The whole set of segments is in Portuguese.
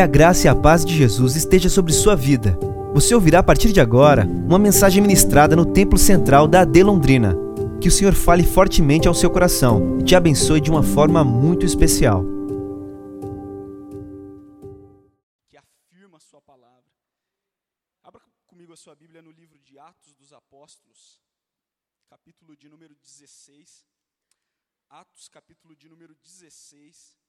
Que a graça e a paz de Jesus esteja sobre sua vida. Você ouvirá a partir de agora uma mensagem ministrada no Templo Central da AD Londrina. Que o Senhor fale fortemente ao seu coração e te abençoe de uma forma muito especial. que afirma a sua palavra. Abra comigo a sua Bíblia no livro de Atos dos Apóstolos, capítulo de número 16. Atos, capítulo de número 16.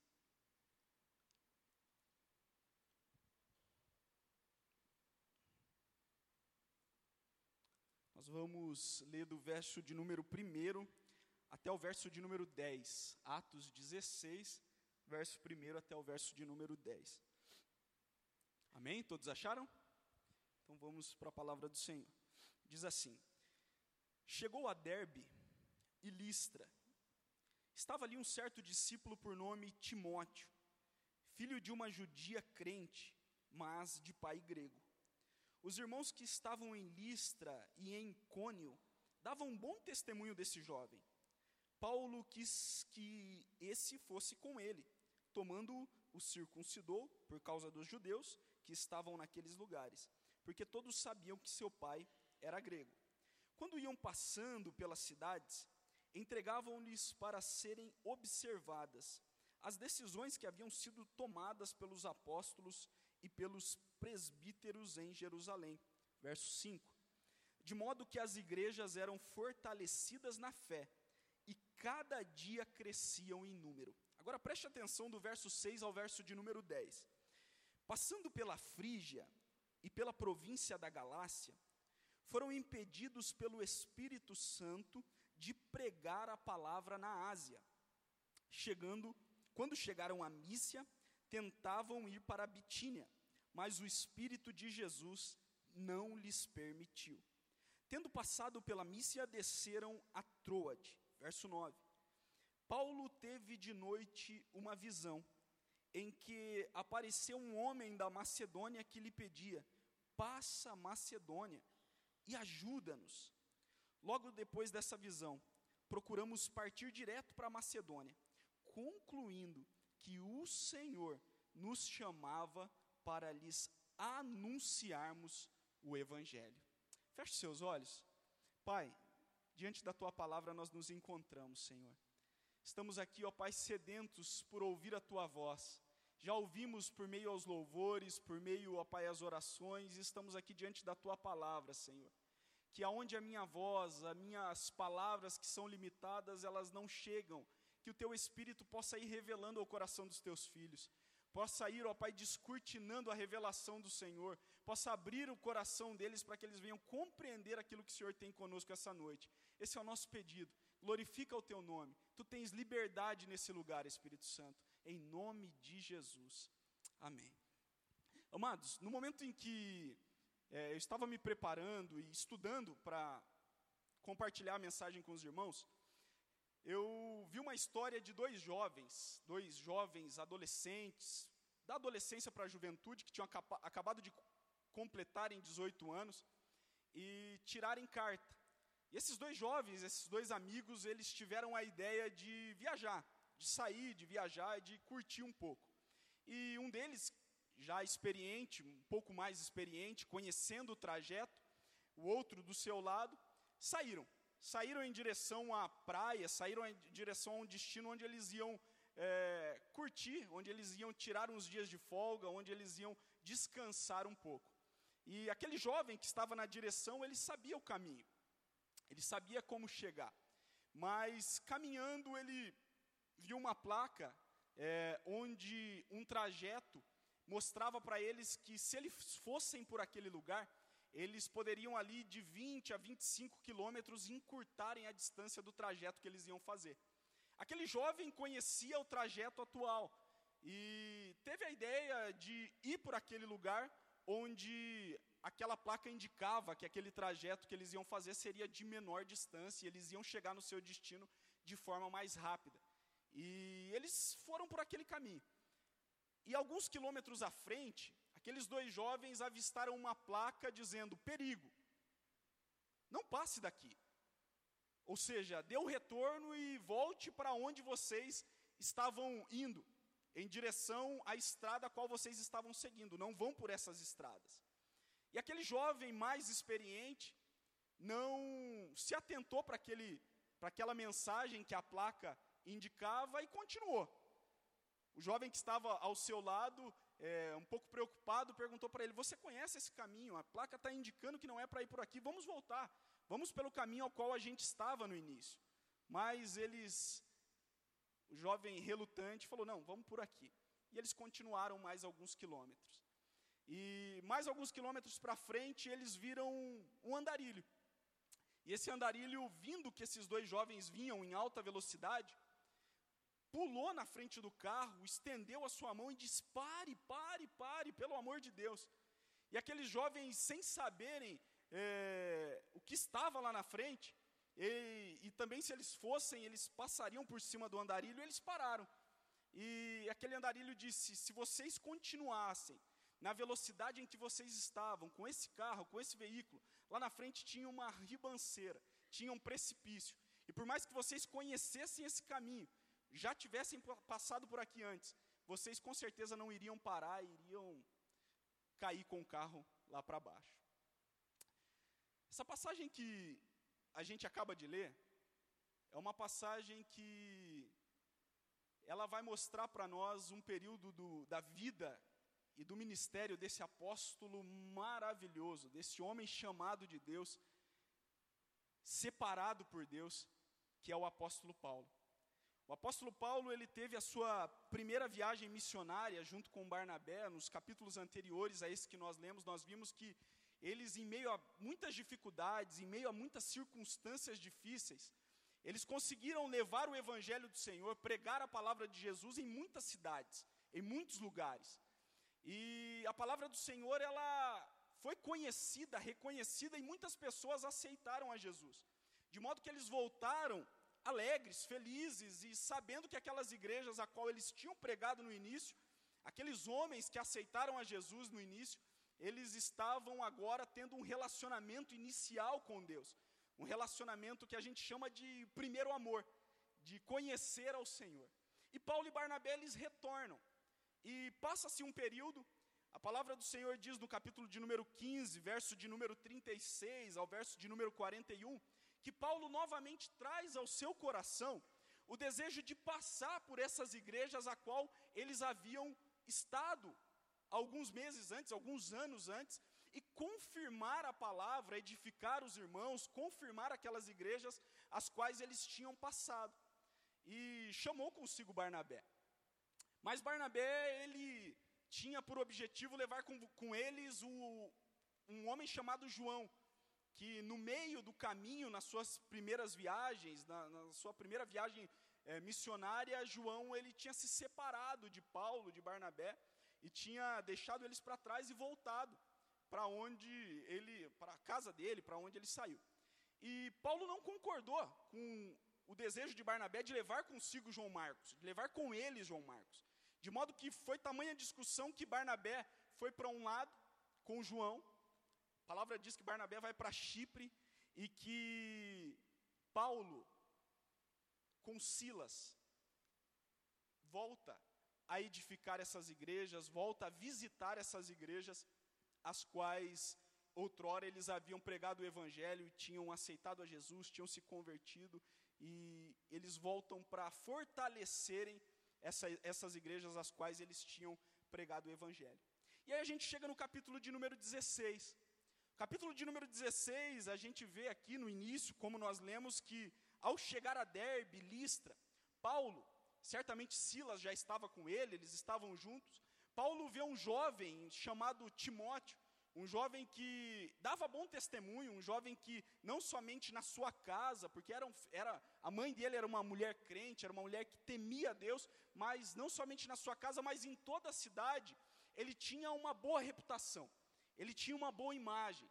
Nós vamos ler do verso de número 1 até o verso de número 10. Atos 16, verso 1 até o verso de número 10. Amém? Todos acharam? Então vamos para a palavra do Senhor. Diz assim: Chegou a Derbe e Listra. Estava ali um certo discípulo por nome Timóteo, filho de uma judia crente, mas de pai grego. Os irmãos que estavam em Listra e em Cônio davam um bom testemunho desse jovem. Paulo quis que esse fosse com ele, tomando o circuncidou por causa dos judeus que estavam naqueles lugares, porque todos sabiam que seu pai era grego. Quando iam passando pelas cidades, entregavam-lhes para serem observadas as decisões que haviam sido tomadas pelos apóstolos e pelos presbíteros em Jerusalém. Verso 5. De modo que as igrejas eram fortalecidas na fé e cada dia cresciam em número. Agora preste atenção do verso 6 ao verso de número 10. Passando pela Frígia e pela província da Galácia, foram impedidos pelo Espírito Santo de pregar a palavra na Ásia. Chegando, quando chegaram a Mícia, tentavam ir para a Bitínia, mas o Espírito de Jesus não lhes permitiu. Tendo passado pela Mícia, desceram a Troade. Verso 9. Paulo teve de noite uma visão, em que apareceu um homem da Macedônia que lhe pedia: Passa Macedônia e ajuda-nos. Logo depois dessa visão, procuramos partir direto para Macedônia, concluindo que o Senhor nos chamava para lhes anunciarmos o Evangelho. Feche seus olhos. Pai, diante da tua palavra nós nos encontramos, Senhor. Estamos aqui, ó Pai, sedentos por ouvir a tua voz. Já ouvimos por meio aos louvores, por meio, ó Pai, às orações, estamos aqui diante da tua palavra, Senhor. Que aonde a minha voz, as minhas palavras que são limitadas, elas não chegam, que o teu espírito possa ir revelando ao coração dos teus filhos possa ir, ó Pai, descortinando a revelação do Senhor, possa abrir o coração deles para que eles venham compreender aquilo que o Senhor tem conosco essa noite. Esse é o nosso pedido. Glorifica o teu nome. Tu tens liberdade nesse lugar, Espírito Santo, em nome de Jesus. Amém. Amados, no momento em que é, eu estava me preparando e estudando para compartilhar a mensagem com os irmãos, eu vi uma história de dois jovens, dois jovens adolescentes, da adolescência para a juventude, que tinham acabado de completarem 18 anos e tirarem carta. E esses dois jovens, esses dois amigos, eles tiveram a ideia de viajar, de sair, de viajar, de curtir um pouco. E um deles, já experiente, um pouco mais experiente, conhecendo o trajeto, o outro do seu lado, saíram saíram em direção à praia, saíram em direção a um destino onde eles iam é, curtir, onde eles iam tirar uns dias de folga, onde eles iam descansar um pouco. E aquele jovem que estava na direção, ele sabia o caminho, ele sabia como chegar, mas caminhando ele viu uma placa é, onde um trajeto mostrava para eles que se eles fossem por aquele lugar, eles poderiam ali de 20 a 25 quilômetros encurtarem a distância do trajeto que eles iam fazer. Aquele jovem conhecia o trajeto atual e teve a ideia de ir por aquele lugar onde aquela placa indicava que aquele trajeto que eles iam fazer seria de menor distância e eles iam chegar no seu destino de forma mais rápida. E eles foram por aquele caminho. E alguns quilômetros à frente, aqueles dois jovens avistaram uma placa dizendo: perigo, não passe daqui. Ou seja, dê o retorno e volte para onde vocês estavam indo. em direção à estrada a qual vocês estavam seguindo, não vão por essas estradas. E aquele jovem mais experiente não se atentou para aquela mensagem que a placa indicava e continuou. O jovem que estava ao seu lado, é, um pouco preocupado, perguntou para ele: Você conhece esse caminho? A placa está indicando que não é para ir por aqui, vamos voltar. Vamos pelo caminho ao qual a gente estava no início. Mas eles, o jovem relutante falou: Não, vamos por aqui. E eles continuaram mais alguns quilômetros. E mais alguns quilômetros para frente, eles viram um andarilho. E esse andarilho, vindo que esses dois jovens vinham em alta velocidade, pulou na frente do carro, estendeu a sua mão e disse: Pare, pare, pare, pelo amor de Deus. E aqueles jovens, sem saberem é, o que estava lá na frente, e, e, também se eles fossem, eles passariam por cima do andarilho, eles pararam. E aquele andarilho disse: Se vocês continuassem na velocidade em que vocês estavam, com esse carro, com esse veículo, lá na frente tinha uma ribanceira, tinha um precipício. E por mais que vocês conhecessem esse caminho, já tivessem passado por aqui antes, vocês com certeza não iriam parar, iriam cair com o carro lá para baixo. Essa passagem que a gente acaba de ler é uma passagem que ela vai mostrar para nós um período do, da vida e do ministério desse apóstolo maravilhoso, desse homem chamado de Deus, separado por Deus, que é o apóstolo Paulo. O apóstolo Paulo, ele teve a sua primeira viagem missionária junto com Barnabé, nos capítulos anteriores a esse que nós lemos, nós vimos que eles, em meio a muitas dificuldades, em meio a muitas circunstâncias difíceis, eles conseguiram levar o evangelho do Senhor, pregar a palavra de Jesus em muitas cidades, em muitos lugares. E a palavra do Senhor, ela foi conhecida, reconhecida, e muitas pessoas aceitaram a Jesus. De modo que eles voltaram alegres, felizes e sabendo que aquelas igrejas a qual eles tinham pregado no início, aqueles homens que aceitaram a Jesus no início, eles estavam agora tendo um relacionamento inicial com Deus, um relacionamento que a gente chama de primeiro amor, de conhecer ao Senhor. E Paulo e Barnabé eles retornam. E passa-se um período, a palavra do Senhor diz no capítulo de número 15, verso de número 36 ao verso de número 41, que Paulo novamente traz ao seu coração o desejo de passar por essas igrejas a qual eles haviam estado alguns meses antes, alguns anos antes, e confirmar a palavra, edificar os irmãos, confirmar aquelas igrejas as quais eles tinham passado. E chamou consigo Barnabé. Mas Barnabé, ele tinha por objetivo levar com, com eles o, um homem chamado João, que no meio do caminho, nas suas primeiras viagens, na, na sua primeira viagem é, missionária, João ele tinha se separado de Paulo, de Barnabé, e tinha deixado eles para trás e voltado para onde ele, para a casa dele, para onde ele saiu. E Paulo não concordou com o desejo de Barnabé de levar consigo João Marcos, de levar com ele João Marcos. De modo que foi tamanha discussão que Barnabé foi para um lado com João a palavra diz que Barnabé vai para Chipre e que Paulo, com Silas, volta a edificar essas igrejas, volta a visitar essas igrejas, as quais outrora eles haviam pregado o evangelho e tinham aceitado a Jesus, tinham se convertido, e eles voltam para fortalecerem essa, essas igrejas às quais eles tinham pregado o evangelho. E aí a gente chega no capítulo de número 16. Capítulo de número 16, a gente vê aqui no início, como nós lemos, que ao chegar a Derbe, Listra, Paulo, certamente Silas já estava com ele, eles estavam juntos. Paulo vê um jovem chamado Timóteo, um jovem que dava bom testemunho, um jovem que não somente na sua casa, porque era, era a mãe dele era uma mulher crente, era uma mulher que temia Deus, mas não somente na sua casa, mas em toda a cidade, ele tinha uma boa reputação ele tinha uma boa imagem.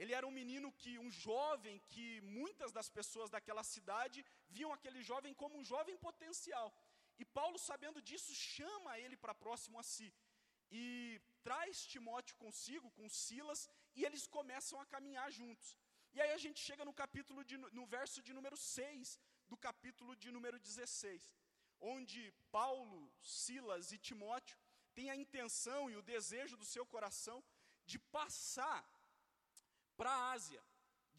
Ele era um menino que, um jovem que muitas das pessoas daquela cidade viam aquele jovem como um jovem potencial. E Paulo, sabendo disso, chama ele para próximo a si e traz Timóteo consigo, com Silas, e eles começam a caminhar juntos. E aí a gente chega no capítulo de, no verso de número 6 do capítulo de número 16, onde Paulo, Silas e Timóteo têm a intenção e o desejo do seu coração de passar para a Ásia,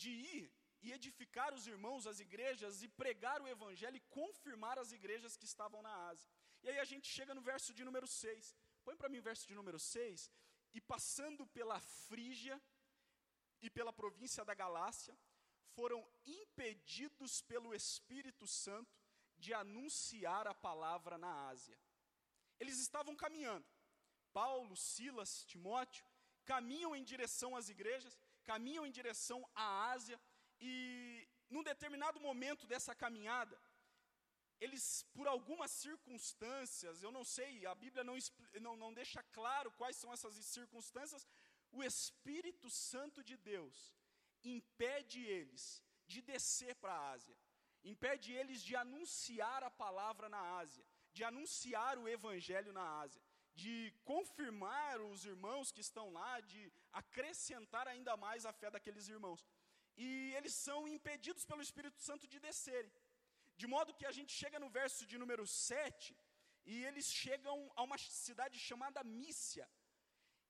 de ir e edificar os irmãos, as igrejas, e pregar o evangelho e confirmar as igrejas que estavam na Ásia. E aí a gente chega no verso de número 6. Põe para mim o verso de número 6. E passando pela Frígia e pela província da Galácia, foram impedidos pelo Espírito Santo de anunciar a palavra na Ásia. Eles estavam caminhando. Paulo, Silas, Timóteo caminham em direção às igrejas, caminham em direção à Ásia, e num determinado momento dessa caminhada, eles, por algumas circunstâncias, eu não sei, a Bíblia não, não, não deixa claro quais são essas circunstâncias, o Espírito Santo de Deus impede eles de descer para a Ásia, impede eles de anunciar a palavra na Ásia, de anunciar o Evangelho na Ásia, de confirmar os irmãos que estão lá, de acrescentar ainda mais a fé daqueles irmãos. E eles são impedidos pelo Espírito Santo de descerem. De modo que a gente chega no verso de número 7, e eles chegam a uma cidade chamada Mícia.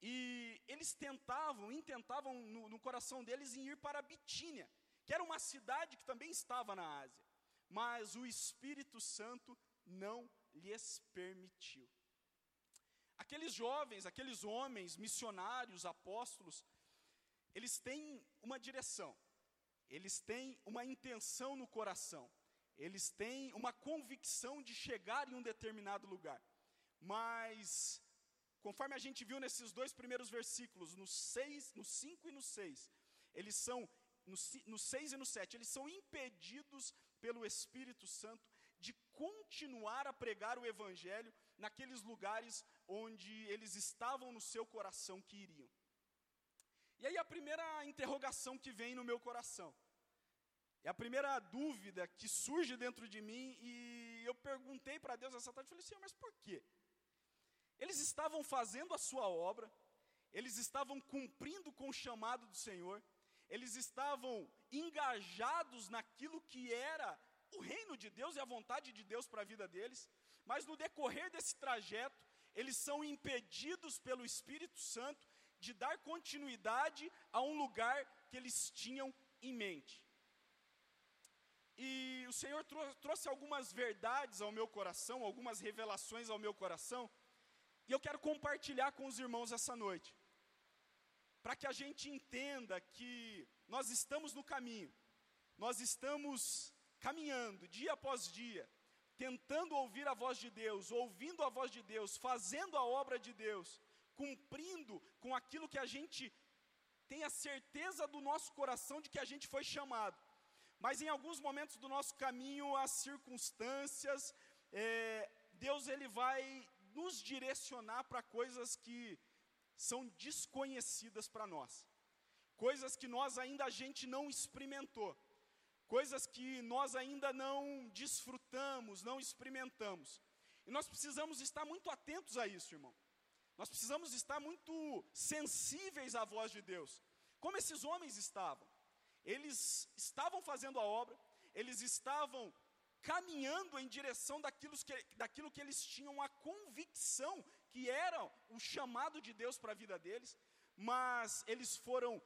E eles tentavam, intentavam no, no coração deles em ir para Bitínia, que era uma cidade que também estava na Ásia. Mas o Espírito Santo não lhes permitiu. Aqueles jovens, aqueles homens, missionários, apóstolos, eles têm uma direção, eles têm uma intenção no coração, eles têm uma convicção de chegar em um determinado lugar. Mas, conforme a gente viu nesses dois primeiros versículos, no 6, no 5 e no 6, eles são, no, no 6 e no 7, eles são impedidos pelo Espírito Santo de continuar a pregar o Evangelho naqueles lugares onde eles estavam no seu coração que iriam. E aí a primeira interrogação que vem no meu coração, é a primeira dúvida que surge dentro de mim, e eu perguntei para Deus essa tarde, falei, Senhor, mas por quê? Eles estavam fazendo a sua obra, eles estavam cumprindo com o chamado do Senhor, eles estavam engajados naquilo que era o reino de Deus e a vontade de Deus para a vida deles, mas no decorrer desse trajeto, eles são impedidos pelo Espírito Santo de dar continuidade a um lugar que eles tinham em mente. E o Senhor trou trouxe algumas verdades ao meu coração, algumas revelações ao meu coração, e eu quero compartilhar com os irmãos essa noite, para que a gente entenda que nós estamos no caminho, nós estamos caminhando dia após dia, tentando ouvir a voz de Deus, ouvindo a voz de Deus, fazendo a obra de Deus, cumprindo com aquilo que a gente tem a certeza do nosso coração de que a gente foi chamado. Mas em alguns momentos do nosso caminho, as circunstâncias, é, Deus ele vai nos direcionar para coisas que são desconhecidas para nós, coisas que nós ainda a gente não experimentou, coisas que nós ainda não desfrutamos, não experimentamos. E nós precisamos estar muito atentos a isso, irmão. Nós precisamos estar muito sensíveis à voz de Deus, como esses homens estavam. Eles estavam fazendo a obra, eles estavam caminhando em direção daquilo que, daquilo que eles tinham a convicção que era o chamado de Deus para a vida deles, mas eles foram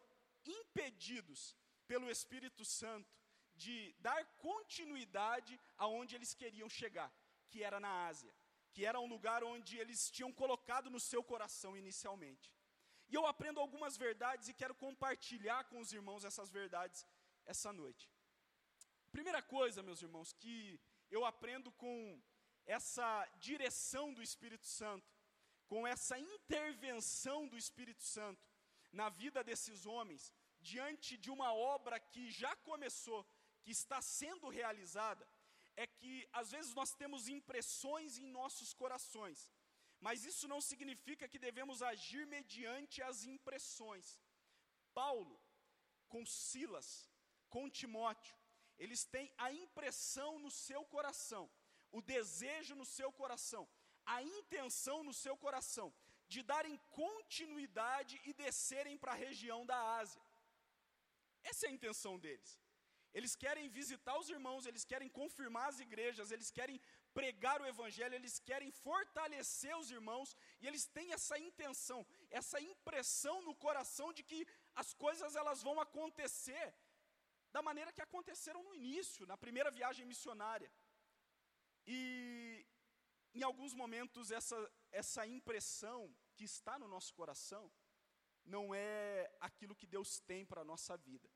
impedidos pelo Espírito Santo de dar continuidade aonde eles queriam chegar, que era na Ásia, que era um lugar onde eles tinham colocado no seu coração inicialmente. E eu aprendo algumas verdades e quero compartilhar com os irmãos essas verdades essa noite. Primeira coisa, meus irmãos, que eu aprendo com essa direção do Espírito Santo, com essa intervenção do Espírito Santo na vida desses homens, diante de uma obra que já começou, que está sendo realizada, é que às vezes nós temos impressões em nossos corações mas isso não significa que devemos agir mediante as impressões. Paulo, com Silas, com Timóteo, eles têm a impressão no seu coração, o desejo no seu coração, a intenção no seu coração de darem continuidade e descerem para a região da Ásia. Essa é a intenção deles. Eles querem visitar os irmãos, eles querem confirmar as igrejas, eles querem pregar o Evangelho, eles querem fortalecer os irmãos, e eles têm essa intenção, essa impressão no coração de que as coisas elas vão acontecer da maneira que aconteceram no início, na primeira viagem missionária. E em alguns momentos essa, essa impressão que está no nosso coração não é aquilo que Deus tem para a nossa vida,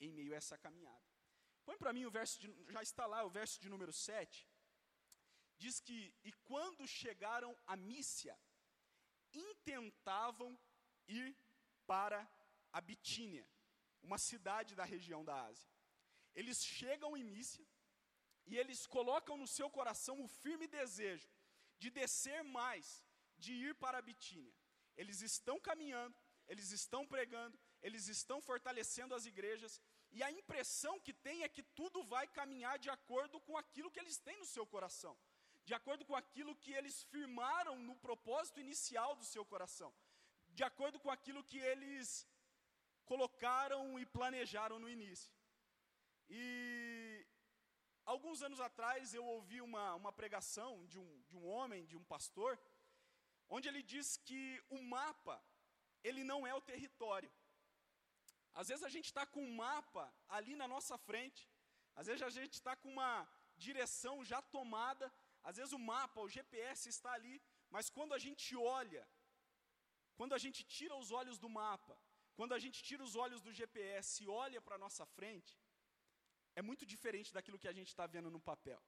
em meio a essa caminhada. Põe para mim o verso, de, já está lá o verso de número 7. Diz que, e quando chegaram a Mícia, intentavam ir para a Bitínia, uma cidade da região da Ásia. Eles chegam em Mícia e eles colocam no seu coração o firme desejo de descer mais, de ir para a Bitínia. Eles estão caminhando, eles estão pregando, eles estão fortalecendo as igrejas, e a impressão que tem é que tudo vai caminhar de acordo com aquilo que eles têm no seu coração, de acordo com aquilo que eles firmaram no propósito inicial do seu coração, de acordo com aquilo que eles colocaram e planejaram no início. E alguns anos atrás eu ouvi uma, uma pregação de um, de um homem, de um pastor, onde ele diz que o mapa, ele não é o território. Às vezes a gente está com um mapa ali na nossa frente, às vezes a gente está com uma direção já tomada, às vezes o mapa, o GPS está ali, mas quando a gente olha, quando a gente tira os olhos do mapa, quando a gente tira os olhos do GPS e olha para a nossa frente, é muito diferente daquilo que a gente está vendo no papel.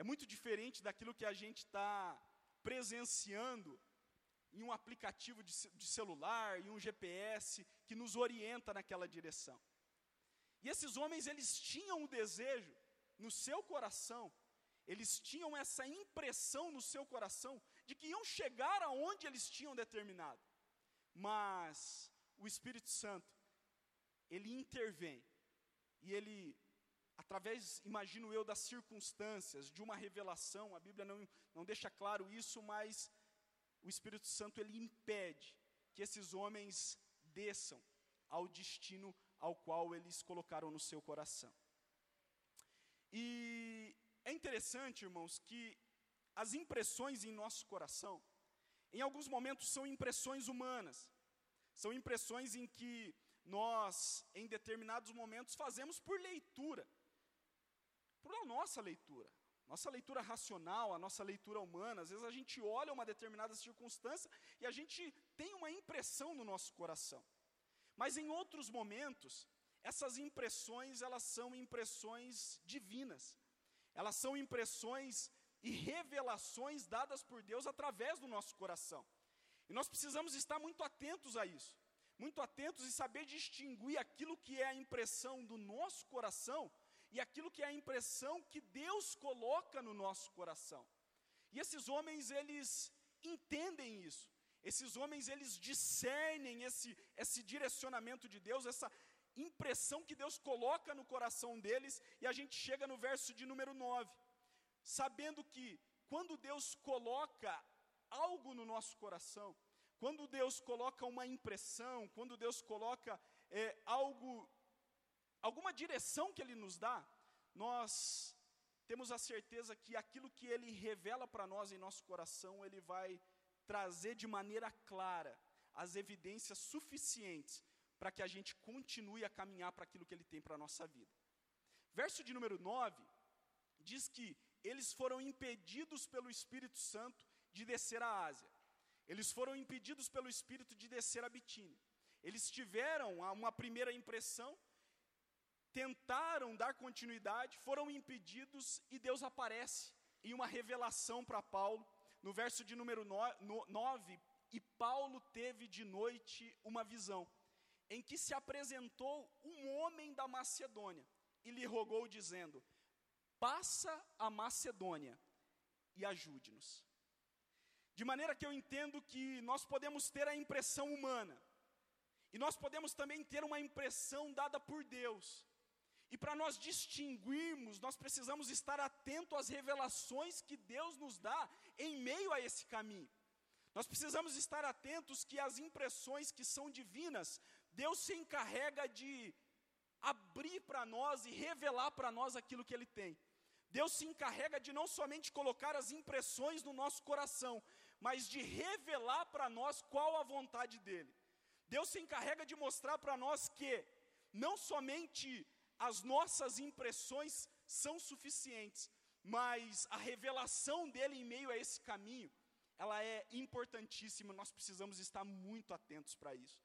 É muito diferente daquilo que a gente está presenciando em um aplicativo de, de celular, em um GPS que nos orienta naquela direção. E esses homens, eles tinham o desejo no seu coração, eles tinham essa impressão no seu coração de que iam chegar aonde eles tinham determinado. Mas o Espírito Santo, ele intervém e ele através, imagino eu, das circunstâncias, de uma revelação, a Bíblia não, não deixa claro isso, mas o Espírito Santo ele impede que esses homens desçam ao destino ao qual eles colocaram no seu coração. E é interessante, irmãos, que as impressões em nosso coração, em alguns momentos são impressões humanas, são impressões em que nós, em determinados momentos, fazemos por leitura por nossa leitura. Nossa leitura racional, a nossa leitura humana, às vezes a gente olha uma determinada circunstância e a gente tem uma impressão no nosso coração. Mas em outros momentos, essas impressões, elas são impressões divinas. Elas são impressões e revelações dadas por Deus através do nosso coração. E nós precisamos estar muito atentos a isso. Muito atentos e saber distinguir aquilo que é a impressão do nosso coração e aquilo que é a impressão que Deus coloca no nosso coração. E esses homens, eles entendem isso. Esses homens, eles discernem esse, esse direcionamento de Deus, essa impressão que Deus coloca no coração deles, e a gente chega no verso de número 9, sabendo que quando Deus coloca algo no nosso coração, quando Deus coloca uma impressão, quando Deus coloca é, algo alguma direção que Ele nos dá, nós temos a certeza que aquilo que Ele revela para nós em nosso coração, Ele vai trazer de maneira clara as evidências suficientes para que a gente continue a caminhar para aquilo que Ele tem para a nossa vida. Verso de número 9 diz que eles foram impedidos pelo Espírito Santo de descer à Ásia. Eles foram impedidos pelo Espírito de descer a Bitínia. Eles tiveram uma primeira impressão, tentaram dar continuidade, foram impedidos e Deus aparece em uma revelação para Paulo, no verso de número 9, e Paulo teve de noite uma visão, em que se apresentou um homem da Macedônia e lhe rogou, dizendo: Passa a Macedônia e ajude-nos. De maneira que eu entendo que nós podemos ter a impressão humana, e nós podemos também ter uma impressão dada por Deus, e para nós distinguirmos, nós precisamos estar atento às revelações que Deus nos dá em meio a esse caminho. Nós precisamos estar atentos que as impressões que são divinas, Deus se encarrega de abrir para nós e revelar para nós aquilo que Ele tem. Deus se encarrega de não somente colocar as impressões no nosso coração, mas de revelar para nós qual a vontade dEle. Deus se encarrega de mostrar para nós que não somente as nossas impressões são suficientes, mas a revelação dele em meio a esse caminho, ela é importantíssima, nós precisamos estar muito atentos para isso.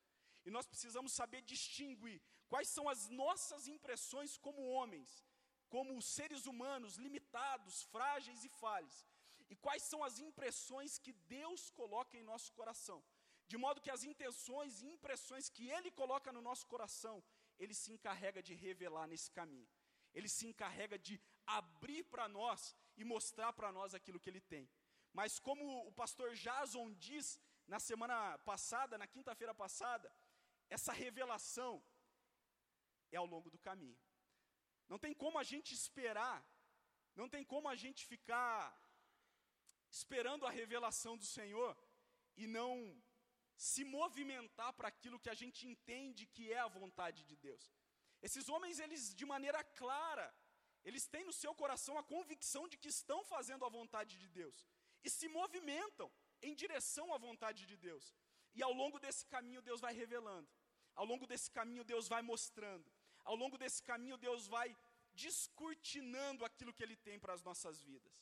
E nós precisamos saber distinguir quais são as nossas impressões como homens, como seres humanos limitados, frágeis e falhos, e quais são as impressões que Deus coloca em nosso coração. De modo que as intenções e impressões que Ele coloca no nosso coração, Ele se encarrega de revelar nesse caminho. Ele se encarrega de abrir para nós e mostrar para nós aquilo que Ele tem. Mas como o pastor Jason diz na semana passada, na quinta-feira passada, essa revelação é ao longo do caminho. Não tem como a gente esperar, não tem como a gente ficar esperando a revelação do Senhor e não se movimentar para aquilo que a gente entende que é a vontade de Deus. Esses homens, eles de maneira clara, eles têm no seu coração a convicção de que estão fazendo a vontade de Deus e se movimentam em direção à vontade de Deus. E ao longo desse caminho Deus vai revelando. Ao longo desse caminho Deus vai mostrando. Ao longo desse caminho Deus vai descortinando aquilo que ele tem para as nossas vidas.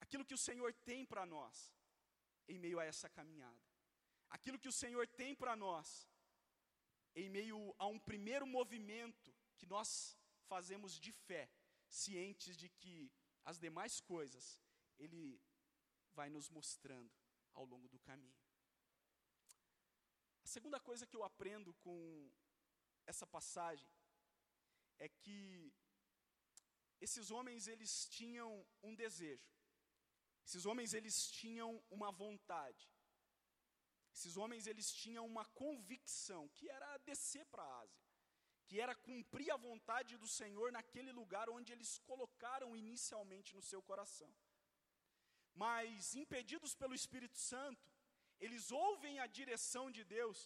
Aquilo que o Senhor tem para nós em meio a essa caminhada aquilo que o Senhor tem para nós, em meio a um primeiro movimento que nós fazemos de fé, cientes de que as demais coisas Ele vai nos mostrando ao longo do caminho. A segunda coisa que eu aprendo com essa passagem é que esses homens eles tinham um desejo. Esses homens eles tinham uma vontade. Esses homens eles tinham uma convicção que era descer para a Ásia, que era cumprir a vontade do Senhor naquele lugar onde eles colocaram inicialmente no seu coração. Mas impedidos pelo Espírito Santo, eles ouvem a direção de Deus,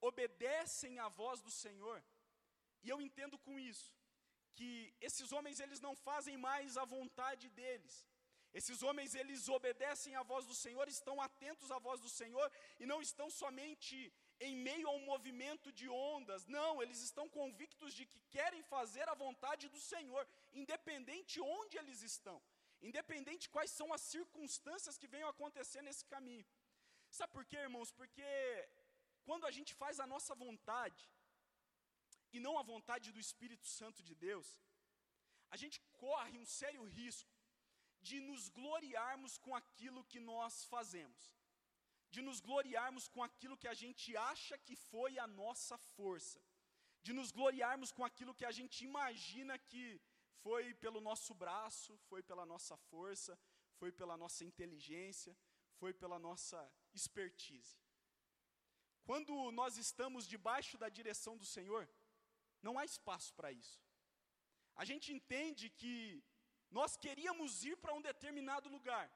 obedecem à voz do Senhor. E eu entendo com isso que esses homens eles não fazem mais a vontade deles, esses homens, eles obedecem à voz do Senhor, estão atentos à voz do Senhor e não estão somente em meio a um movimento de ondas. Não, eles estão convictos de que querem fazer a vontade do Senhor, independente onde eles estão, independente quais são as circunstâncias que venham acontecer nesse caminho. Sabe por quê, irmãos? Porque quando a gente faz a nossa vontade e não a vontade do Espírito Santo de Deus, a gente corre um sério risco de nos gloriarmos com aquilo que nós fazemos, de nos gloriarmos com aquilo que a gente acha que foi a nossa força, de nos gloriarmos com aquilo que a gente imagina que foi pelo nosso braço, foi pela nossa força, foi pela nossa inteligência, foi pela nossa expertise. Quando nós estamos debaixo da direção do Senhor, não há espaço para isso. A gente entende que nós queríamos ir para um determinado lugar.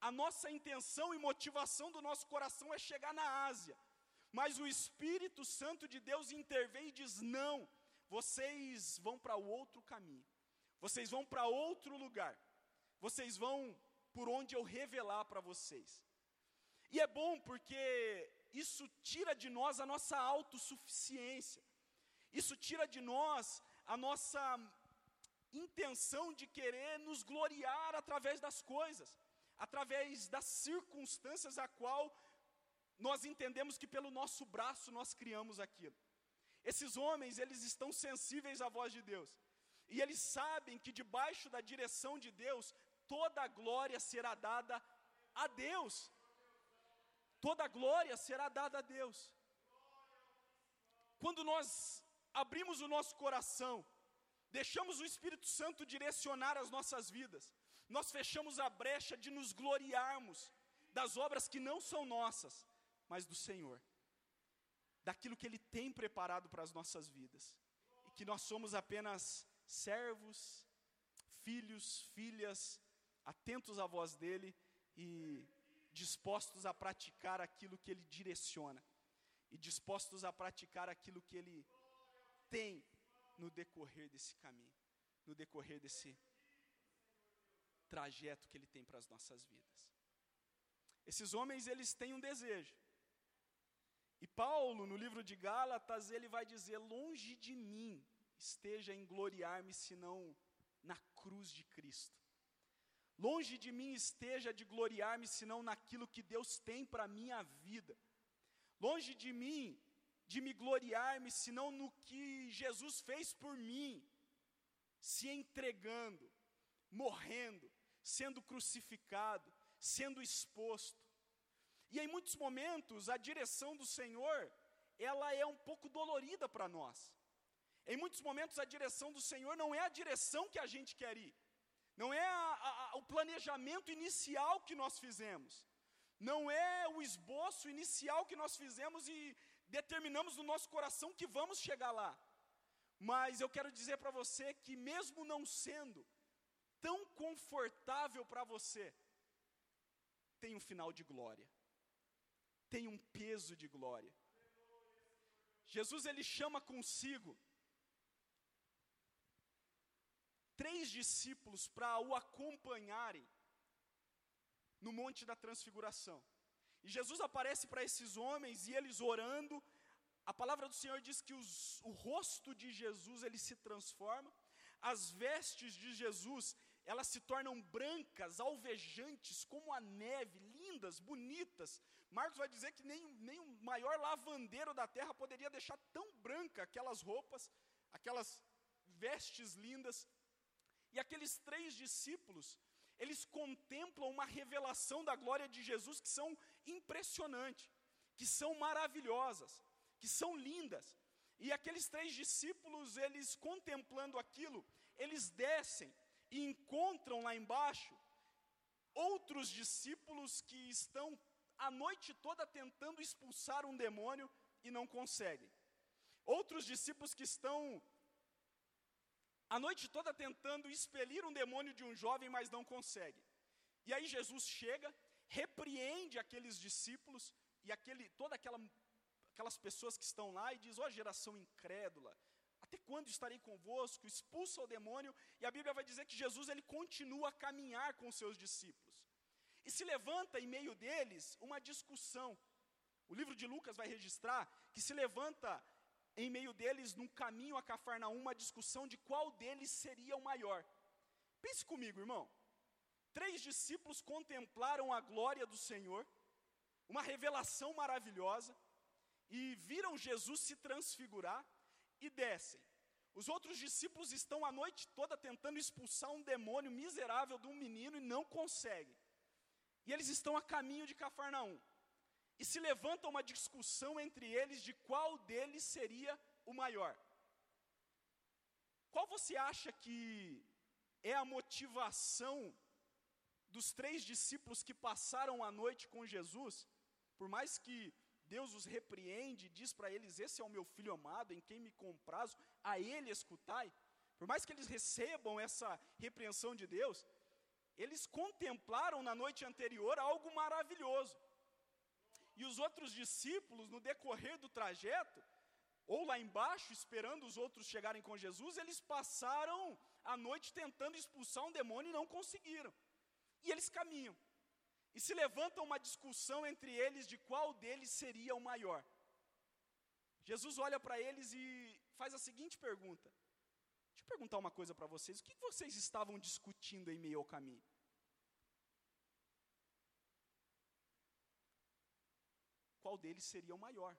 A nossa intenção e motivação do nosso coração é chegar na Ásia. Mas o Espírito Santo de Deus intervém e diz: não, vocês vão para outro caminho, vocês vão para outro lugar, vocês vão por onde eu revelar para vocês. E é bom porque isso tira de nós a nossa autossuficiência, isso tira de nós a nossa intenção de querer nos gloriar através das coisas, através das circunstâncias a qual nós entendemos que pelo nosso braço nós criamos aquilo. Esses homens, eles estão sensíveis à voz de Deus. E eles sabem que debaixo da direção de Deus, toda a glória será dada a Deus. Toda a glória será dada a Deus. Quando nós abrimos o nosso coração deixamos o Espírito Santo direcionar as nossas vidas, nós fechamos a brecha de nos gloriarmos das obras que não são nossas, mas do Senhor, daquilo que Ele tem preparado para as nossas vidas, e que nós somos apenas servos, filhos, filhas, atentos à voz dEle e dispostos a praticar aquilo que Ele direciona, e dispostos a praticar aquilo que Ele tem no decorrer desse caminho, no decorrer desse, trajeto que Ele tem para as nossas vidas. Esses homens, eles têm um desejo. E Paulo, no livro de Gálatas, ele vai dizer: Longe de mim esteja em gloriar-me, senão na cruz de Cristo. Longe de mim esteja de gloriar-me, senão naquilo que Deus tem para a minha vida. Longe de mim de me gloriar-me, senão no que Jesus fez por mim, se entregando, morrendo, sendo crucificado, sendo exposto. E em muitos momentos a direção do Senhor, ela é um pouco dolorida para nós. Em muitos momentos a direção do Senhor não é a direção que a gente quer ir. Não é a, a, o planejamento inicial que nós fizemos. Não é o esboço inicial que nós fizemos e determinamos no nosso coração que vamos chegar lá. Mas eu quero dizer para você que, mesmo não sendo tão confortável para você, tem um final de glória, tem um peso de glória. Jesus ele chama consigo três discípulos para o acompanharem no Monte da Transfiguração. E Jesus aparece para esses homens e eles orando. A palavra do Senhor diz que os, o rosto de Jesus ele se transforma, as vestes de Jesus elas se tornam brancas, alvejantes, como a neve, lindas, bonitas. Marcos vai dizer que nem, nem o maior lavandeiro da terra poderia deixar tão branca aquelas roupas, aquelas vestes lindas. E aqueles três discípulos, eles contemplam uma revelação da glória de Jesus que são impressionantes, que são maravilhosas, que são lindas. E aqueles três discípulos, eles contemplando aquilo, eles descem e encontram lá embaixo outros discípulos que estão a noite toda tentando expulsar um demônio e não conseguem. Outros discípulos que estão a noite toda tentando expelir um demônio de um jovem, mas não consegue. E aí Jesus chega, repreende aqueles discípulos e aquele, toda aquela, aquelas pessoas que estão lá e diz: ó oh, geração incrédula, até quando estarei convosco? Expulsa o demônio. E a Bíblia vai dizer que Jesus ele continua a caminhar com os seus discípulos. E se levanta em meio deles uma discussão. O livro de Lucas vai registrar que se levanta em meio deles, num caminho a Cafarnaum, uma discussão de qual deles seria o maior. Pense comigo, irmão. Três discípulos contemplaram a glória do Senhor, uma revelação maravilhosa, e viram Jesus se transfigurar e descem. Os outros discípulos estão a noite toda tentando expulsar um demônio miserável de um menino e não conseguem. E eles estão a caminho de Cafarnaum. E se levanta uma discussão entre eles de qual deles seria o maior. Qual você acha que é a motivação dos três discípulos que passaram a noite com Jesus? Por mais que Deus os repreende, diz para eles: Esse é o meu filho amado, em quem me comprazo, a ele escutai. Por mais que eles recebam essa repreensão de Deus, eles contemplaram na noite anterior algo maravilhoso. E os outros discípulos, no decorrer do trajeto, ou lá embaixo, esperando os outros chegarem com Jesus, eles passaram a noite tentando expulsar um demônio e não conseguiram. E eles caminham. E se levanta uma discussão entre eles de qual deles seria o maior. Jesus olha para eles e faz a seguinte pergunta: Deixa eu perguntar uma coisa para vocês. O que vocês estavam discutindo em meio ao caminho? qual deles seria o maior.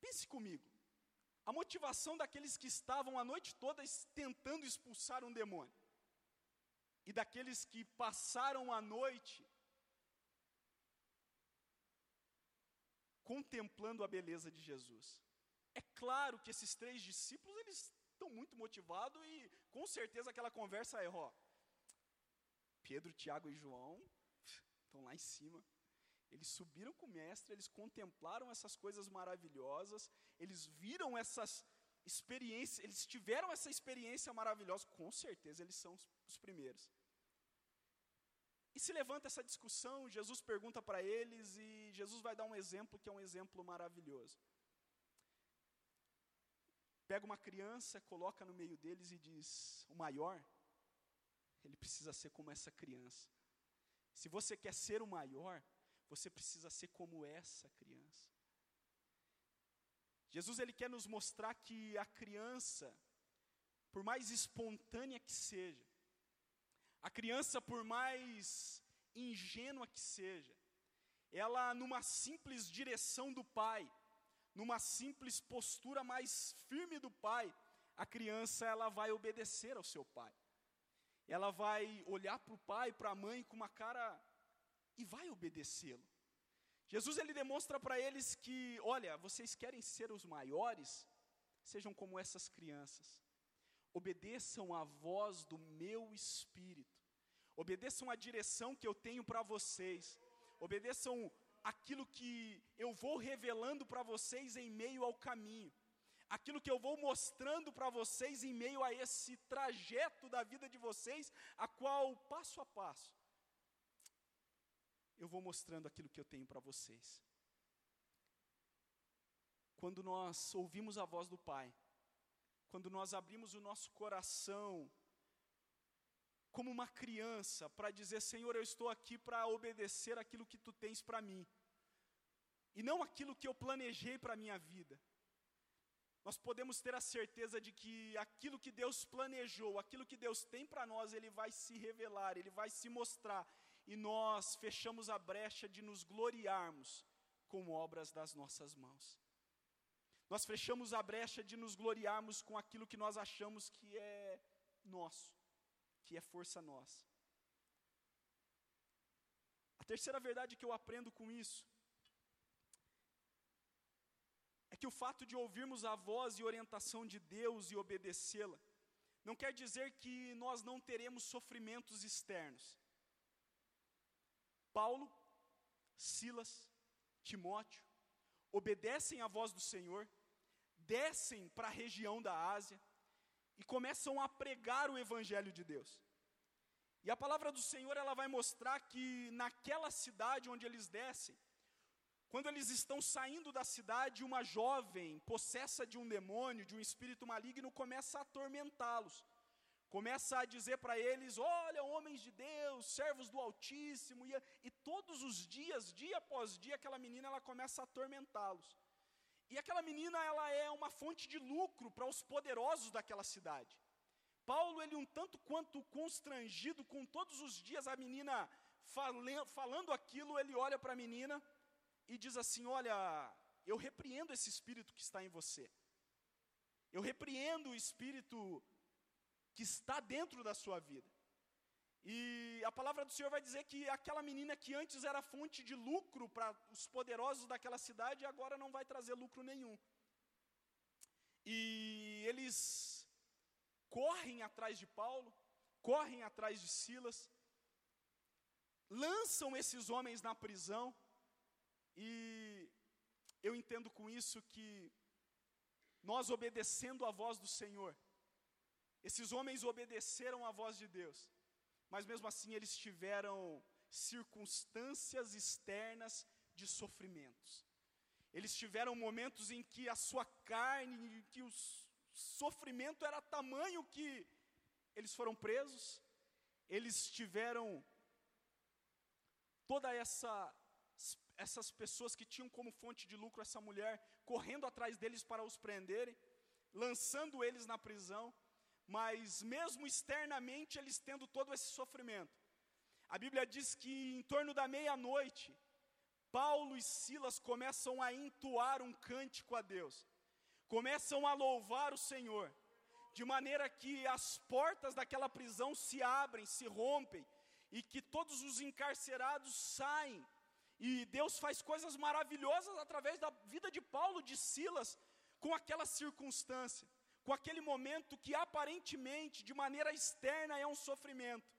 Pense comigo. A motivação daqueles que estavam a noite toda tentando expulsar um demônio, e daqueles que passaram a noite contemplando a beleza de Jesus. É claro que esses três discípulos, eles estão muito motivados e com certeza aquela conversa é, ó, Pedro, Tiago e João estão lá em cima. Eles subiram com o mestre, eles contemplaram essas coisas maravilhosas, eles viram essas experiências, eles tiveram essa experiência maravilhosa, com certeza eles são os, os primeiros. E se levanta essa discussão, Jesus pergunta para eles e Jesus vai dar um exemplo que é um exemplo maravilhoso. Pega uma criança, coloca no meio deles e diz: O maior ele precisa ser como essa criança. Se você quer ser o maior, você precisa ser como essa criança. Jesus ele quer nos mostrar que a criança, por mais espontânea que seja, a criança por mais ingênua que seja, ela numa simples direção do pai, numa simples postura mais firme do pai, a criança ela vai obedecer ao seu pai. Ela vai olhar para o pai, para a mãe com uma cara e vai obedecê-lo. Jesus ele demonstra para eles que, olha, vocês querem ser os maiores, sejam como essas crianças. Obedeçam a voz do meu espírito. Obedeçam a direção que eu tenho para vocês. Obedeçam aquilo que eu vou revelando para vocês em meio ao caminho. Aquilo que eu vou mostrando para vocês em meio a esse trajeto da vida de vocês, a qual passo a passo eu vou mostrando aquilo que eu tenho para vocês. Quando nós ouvimos a voz do Pai, quando nós abrimos o nosso coração como uma criança para dizer: Senhor, eu estou aqui para obedecer aquilo que tu tens para mim, e não aquilo que eu planejei para a minha vida. Nós podemos ter a certeza de que aquilo que Deus planejou, aquilo que Deus tem para nós, Ele vai se revelar, Ele vai se mostrar, e nós fechamos a brecha de nos gloriarmos com obras das nossas mãos. Nós fechamos a brecha de nos gloriarmos com aquilo que nós achamos que é nosso, que é força nossa. A terceira verdade que eu aprendo com isso é que o fato de ouvirmos a voz e orientação de Deus e obedecê-la, não quer dizer que nós não teremos sofrimentos externos. Paulo, Silas, Timóteo, obedecem à voz do Senhor, descem para a região da Ásia e começam a pregar o Evangelho de Deus. E a palavra do Senhor ela vai mostrar que naquela cidade onde eles descem, quando eles estão saindo da cidade, uma jovem possessa de um demônio, de um espírito maligno, começa a atormentá-los começa a dizer para eles: Olha, homens de Deus, servos do Altíssimo, e, e, todos os dias, dia após dia, aquela menina ela começa a atormentá-los. E aquela menina ela é uma fonte de lucro para os poderosos daquela cidade. Paulo, ele um tanto quanto constrangido com todos os dias a menina falando aquilo, ele olha para a menina e diz assim: Olha, eu repreendo esse espírito que está em você. Eu repreendo o espírito que está dentro da sua vida. E a palavra do Senhor vai dizer que aquela menina que antes era fonte de lucro para os poderosos daquela cidade, agora não vai trazer lucro nenhum. E eles correm atrás de Paulo, correm atrás de Silas, lançam esses homens na prisão, e eu entendo com isso que nós obedecendo a voz do Senhor, esses homens obedeceram à voz de Deus, mas mesmo assim eles tiveram circunstâncias externas de sofrimentos. Eles tiveram momentos em que a sua carne, em que o sofrimento era tamanho que eles foram presos, eles tiveram toda essa essas pessoas que tinham como fonte de lucro essa mulher correndo atrás deles para os prenderem, lançando eles na prisão mas mesmo externamente eles tendo todo esse sofrimento. A Bíblia diz que em torno da meia-noite, Paulo e Silas começam a entoar um cântico a Deus, começam a louvar o Senhor, de maneira que as portas daquela prisão se abrem, se rompem, e que todos os encarcerados saem, e Deus faz coisas maravilhosas através da vida de Paulo, de Silas, com aquela circunstância com aquele momento que aparentemente, de maneira externa, é um sofrimento.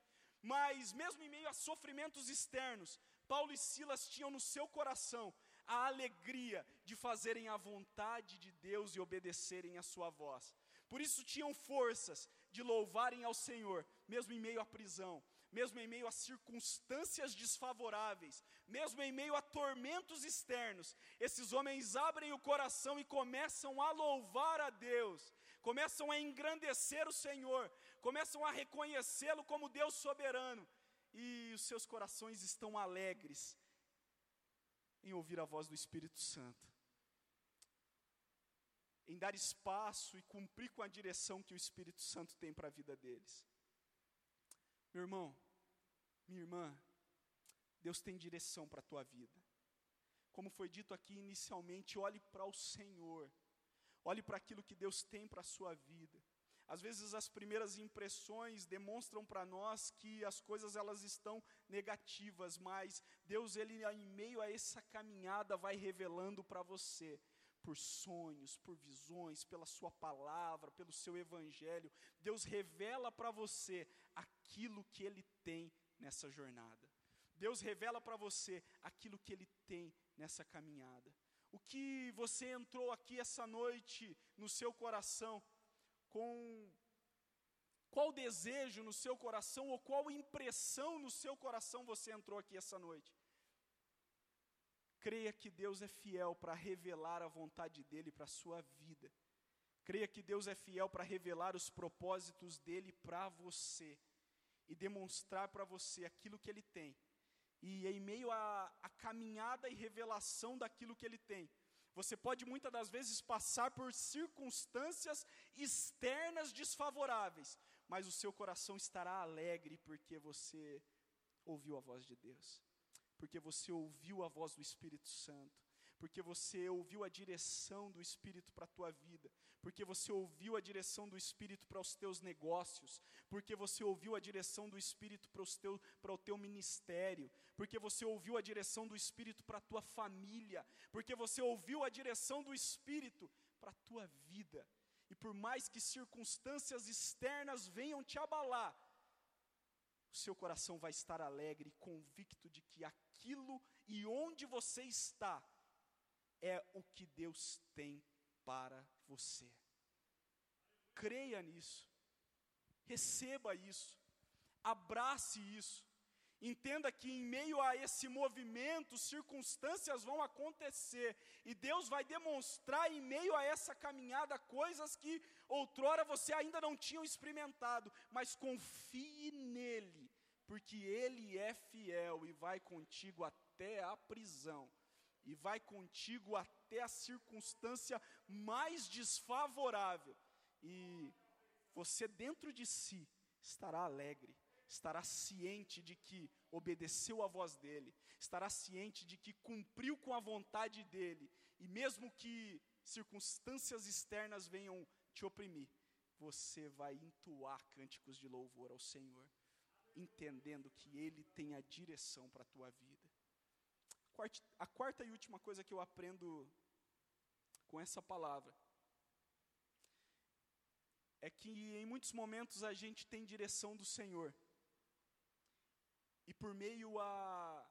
Mas, mesmo em meio a sofrimentos externos, Paulo e Silas tinham no seu coração a alegria de fazerem a vontade de Deus e obedecerem a sua voz. Por isso tinham forças de louvarem ao Senhor, mesmo em meio à prisão, mesmo em meio a circunstâncias desfavoráveis, mesmo em meio a tormentos externos. Esses homens abrem o coração e começam a louvar a Deus, começam a engrandecer o Senhor, começam a reconhecê-lo como Deus soberano, e os seus corações estão alegres em ouvir a voz do Espírito Santo, em dar espaço e cumprir com a direção que o Espírito Santo tem para a vida deles. Meu irmão, minha irmã, Deus tem direção para a tua vida. Como foi dito aqui inicialmente, olhe para o Senhor, olhe para aquilo que Deus tem para a sua vida. Às vezes as primeiras impressões demonstram para nós que as coisas elas estão negativas, mas Deus ele em meio a essa caminhada vai revelando para você por sonhos, por visões, pela sua palavra, pelo seu evangelho, Deus revela para você aquilo que ele tem nessa jornada. Deus revela para você aquilo que ele tem nessa caminhada. O que você entrou aqui essa noite no seu coração com qual desejo no seu coração ou qual impressão no seu coração você entrou aqui essa noite. Creia que Deus é fiel para revelar a vontade dele para a sua vida. Creia que Deus é fiel para revelar os propósitos dele para você e demonstrar para você aquilo que ele tem. E em meio à caminhada e revelação daquilo que ele tem, você pode muitas das vezes passar por circunstâncias externas desfavoráveis, mas o seu coração estará alegre porque você ouviu a voz de Deus, porque você ouviu a voz do Espírito Santo, porque você ouviu a direção do Espírito para a tua vida, porque você ouviu a direção do Espírito para os teus negócios, porque você ouviu a direção do Espírito para, os para o teu ministério, porque você ouviu a direção do Espírito para a tua família, porque você ouviu a direção do Espírito para a tua vida. E por mais que circunstâncias externas venham te abalar, o seu coração vai estar alegre convicto de que aquilo e onde você está é o que Deus tem para você. Creia nisso, receba isso, abrace isso. Entenda que em meio a esse movimento, circunstâncias vão acontecer, e Deus vai demonstrar em meio a essa caminhada coisas que outrora você ainda não tinha experimentado, mas confie nele, porque ele é fiel e vai contigo até a prisão e vai contigo até a circunstância mais desfavorável. E você dentro de si estará alegre, estará ciente de que obedeceu à voz dele, estará ciente de que cumpriu com a vontade dele, e mesmo que circunstâncias externas venham te oprimir, você vai entoar cânticos de louvor ao Senhor, entendendo que ele tem a direção para a tua vida. A quarta e última coisa que eu aprendo com essa palavra é que em muitos momentos a gente tem direção do Senhor. E por meio a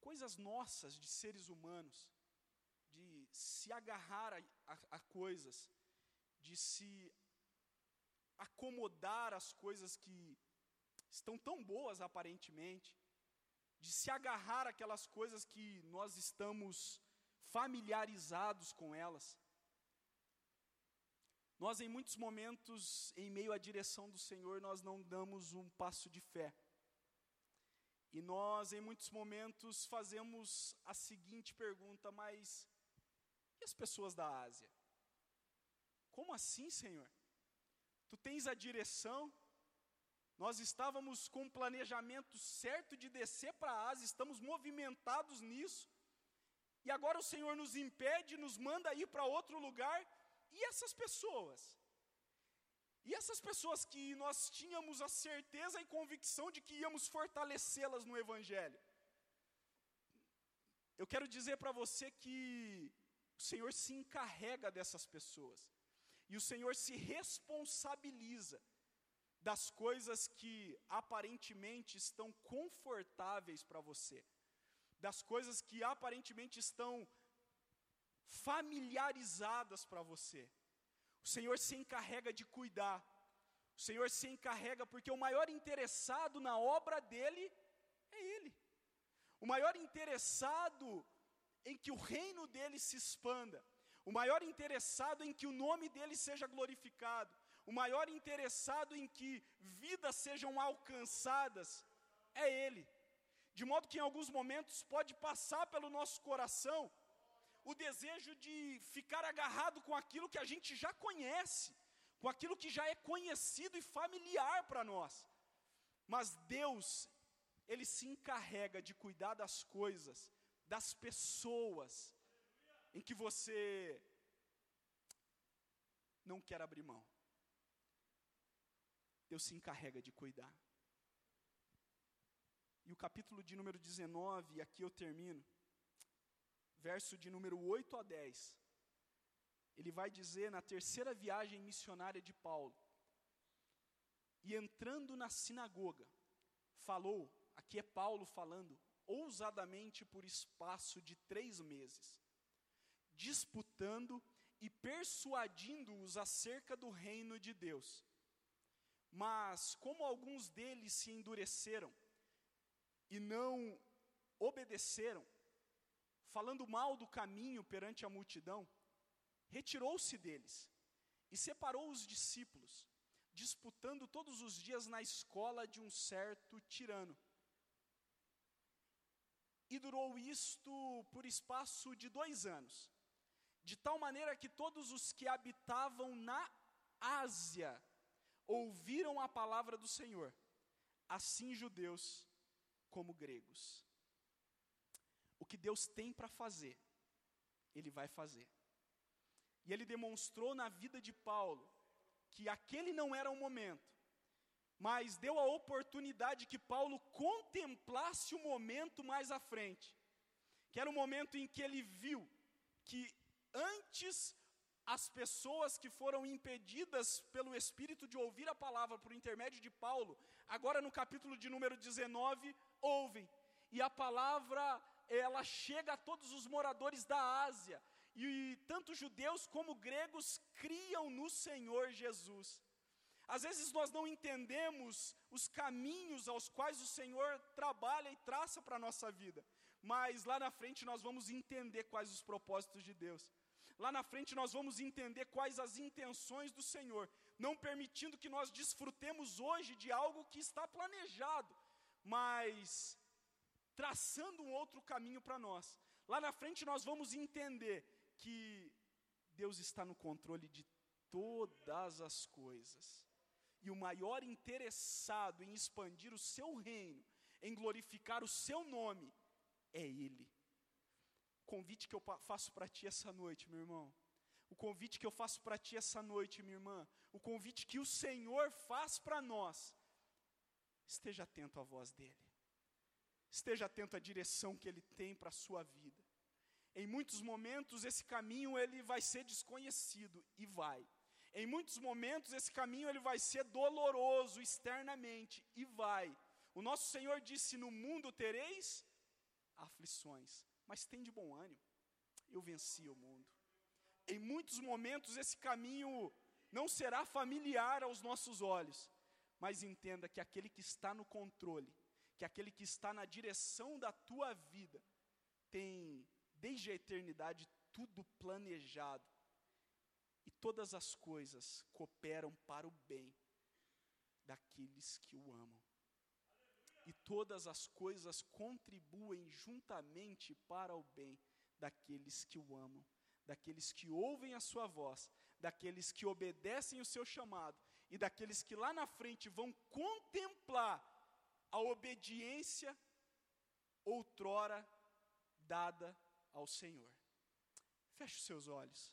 coisas nossas de seres humanos, de se agarrar a, a, a coisas, de se acomodar às coisas que estão tão boas aparentemente, de se agarrar aquelas coisas que nós estamos familiarizados com elas. Nós, em muitos momentos, em meio à direção do Senhor, nós não damos um passo de fé. E nós, em muitos momentos, fazemos a seguinte pergunta: mas e as pessoas da Ásia? Como assim, Senhor? Tu tens a direção, nós estávamos com o planejamento certo de descer para a Ásia, estamos movimentados nisso. E agora o Senhor nos impede, nos manda ir para outro lugar. E essas pessoas? E essas pessoas que nós tínhamos a certeza e convicção de que íamos fortalecê-las no Evangelho? Eu quero dizer para você que o Senhor se encarrega dessas pessoas. E o Senhor se responsabiliza das coisas que aparentemente estão confortáveis para você, das coisas que aparentemente estão familiarizadas para você. O Senhor se encarrega de cuidar, o Senhor se encarrega porque o maior interessado na obra dele é Ele, o maior interessado em que o reino dele se expanda, o maior interessado em que o nome dele seja glorificado, o maior interessado em que vidas sejam alcançadas, é Ele. De modo que em alguns momentos pode passar pelo nosso coração o desejo de ficar agarrado com aquilo que a gente já conhece, com aquilo que já é conhecido e familiar para nós. Mas Deus, Ele se encarrega de cuidar das coisas, das pessoas, em que você não quer abrir mão. Deus se encarrega de cuidar. E o capítulo de número 19, e aqui eu termino, verso de número 8 a 10. Ele vai dizer na terceira viagem missionária de Paulo: E entrando na sinagoga, falou, aqui é Paulo falando, ousadamente por espaço de três meses, disputando e persuadindo-os acerca do reino de Deus. Mas, como alguns deles se endureceram e não obedeceram, falando mal do caminho perante a multidão, retirou-se deles e separou os discípulos, disputando todos os dias na escola de um certo tirano. E durou isto por espaço de dois anos, de tal maneira que todos os que habitavam na Ásia ouviram a palavra do Senhor, assim judeus como gregos. O que Deus tem para fazer, Ele vai fazer. E Ele demonstrou na vida de Paulo que aquele não era o momento, mas deu a oportunidade que Paulo contemplasse o momento mais à frente, que era o momento em que ele viu que antes as pessoas que foram impedidas pelo Espírito de ouvir a palavra por intermédio de Paulo, agora no capítulo de número 19, ouvem. E a palavra, ela chega a todos os moradores da Ásia. E tanto judeus como gregos criam no Senhor Jesus. Às vezes nós não entendemos os caminhos aos quais o Senhor trabalha e traça para a nossa vida, mas lá na frente nós vamos entender quais os propósitos de Deus. Lá na frente nós vamos entender quais as intenções do Senhor, não permitindo que nós desfrutemos hoje de algo que está planejado, mas traçando um outro caminho para nós. Lá na frente nós vamos entender que Deus está no controle de todas as coisas. E o maior interessado em expandir o seu reino, em glorificar o seu nome, é Ele convite que eu faço para ti essa noite, meu irmão. O convite que eu faço para ti essa noite, minha irmã. O convite que o Senhor faz para nós. Esteja atento à voz dEle. Esteja atento à direção que Ele tem para a sua vida. Em muitos momentos esse caminho ele vai ser desconhecido e vai. Em muitos momentos esse caminho ele vai ser doloroso externamente e vai. O nosso Senhor disse: "No mundo tereis aflições, mas tem de bom ânimo. Eu venci o mundo. Em muitos momentos esse caminho não será familiar aos nossos olhos, mas entenda que aquele que está no controle, que aquele que está na direção da tua vida, tem desde a eternidade tudo planejado. E todas as coisas cooperam para o bem daqueles que o amam e todas as coisas contribuem juntamente para o bem daqueles que o amam, daqueles que ouvem a sua voz, daqueles que obedecem o seu chamado e daqueles que lá na frente vão contemplar a obediência outrora dada ao Senhor. Feche os seus olhos.